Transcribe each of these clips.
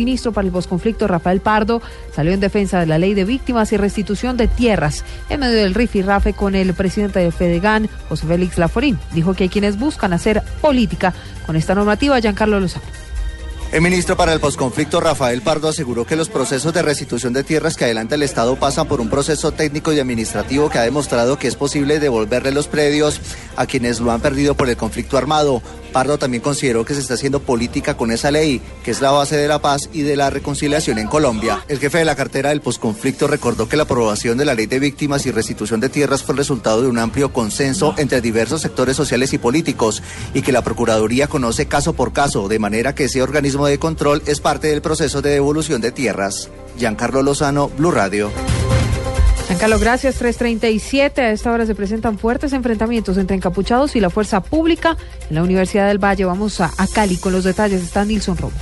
ministro para el posconflicto Rafael Pardo salió en defensa de la ley de víctimas y restitución de tierras en medio del rifirrafe con el presidente de Fedegan, José Félix Laforín. Dijo que hay quienes buscan hacer política con esta normativa, Giancarlo Lozano. El ministro para el posconflicto Rafael Pardo aseguró que los procesos de restitución de tierras que adelanta el Estado pasan por un proceso técnico y administrativo que ha demostrado que es posible devolverle los predios a quienes lo han perdido por el conflicto armado. Pardo también consideró que se está haciendo política con esa ley, que es la base de la paz y de la reconciliación en Colombia. El jefe de la cartera del posconflicto recordó que la aprobación de la ley de víctimas y restitución de tierras fue el resultado de un amplio consenso entre diversos sectores sociales y políticos y que la Procuraduría conoce caso por caso, de manera que ese organismo de control es parte del proceso de devolución de tierras. Giancarlo Lozano, Blue Radio. Giancarlo, gracias. 337. A esta hora se presentan fuertes enfrentamientos entre encapuchados y la fuerza pública en la Universidad del Valle. Vamos a, a Cali con los detalles. Está Nilson Romo.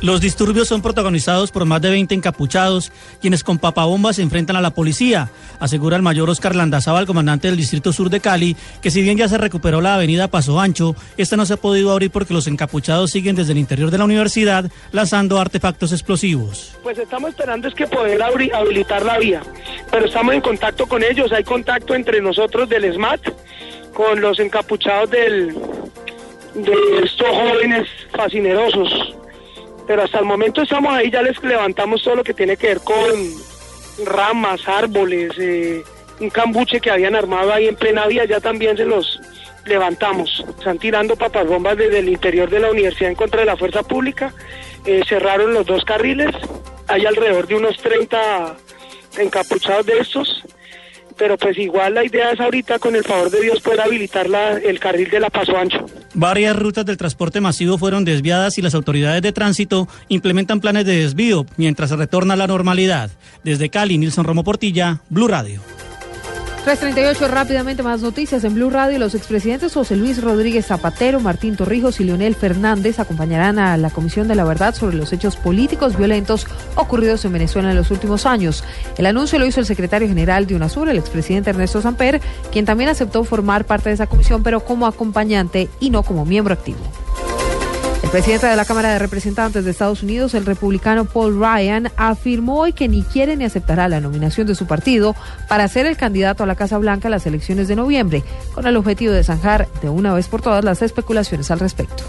Los disturbios son protagonizados por más de 20 encapuchados, quienes con papabombas se enfrentan a la policía. Asegura el mayor Oscar Landazábal, comandante del Distrito Sur de Cali, que si bien ya se recuperó la avenida Paso Ancho, esta no se ha podido abrir porque los encapuchados siguen desde el interior de la universidad lanzando artefactos explosivos. Pues estamos esperando es que poder habilitar la vía, pero estamos en contacto con ellos, hay contacto entre nosotros del SMAT, con los encapuchados del, de estos jóvenes fascinerosos pero hasta el momento estamos ahí, ya les levantamos todo lo que tiene que ver con ramas, árboles, eh, un cambuche que habían armado ahí en plena vía, ya también se los levantamos. Están tirando papas bombas desde el interior de la universidad en contra de la fuerza pública, eh, cerraron los dos carriles, hay alrededor de unos 30 encapuchados de estos, pero pues igual la idea es ahorita con el favor de Dios poder habilitar la, el carril de la Paso Ancho. Varias rutas del transporte masivo fueron desviadas y las autoridades de tránsito implementan planes de desvío mientras se retorna a la normalidad. Desde Cali, Nilson Romo Portilla, Blue Radio. 338, rápidamente más noticias en Blue Radio. Los expresidentes José Luis Rodríguez Zapatero, Martín Torrijos y Leonel Fernández acompañarán a la Comisión de la Verdad sobre los hechos políticos violentos ocurridos en Venezuela en los últimos años. El anuncio lo hizo el secretario general de UNASUR, el expresidente Ernesto Samper, quien también aceptó formar parte de esa comisión, pero como acompañante y no como miembro activo. El presidente de la Cámara de Representantes de Estados Unidos, el republicano Paul Ryan, afirmó hoy que ni quiere ni aceptará la nominación de su partido para ser el candidato a la Casa Blanca en las elecciones de noviembre, con el objetivo de zanjar de una vez por todas las especulaciones al respecto.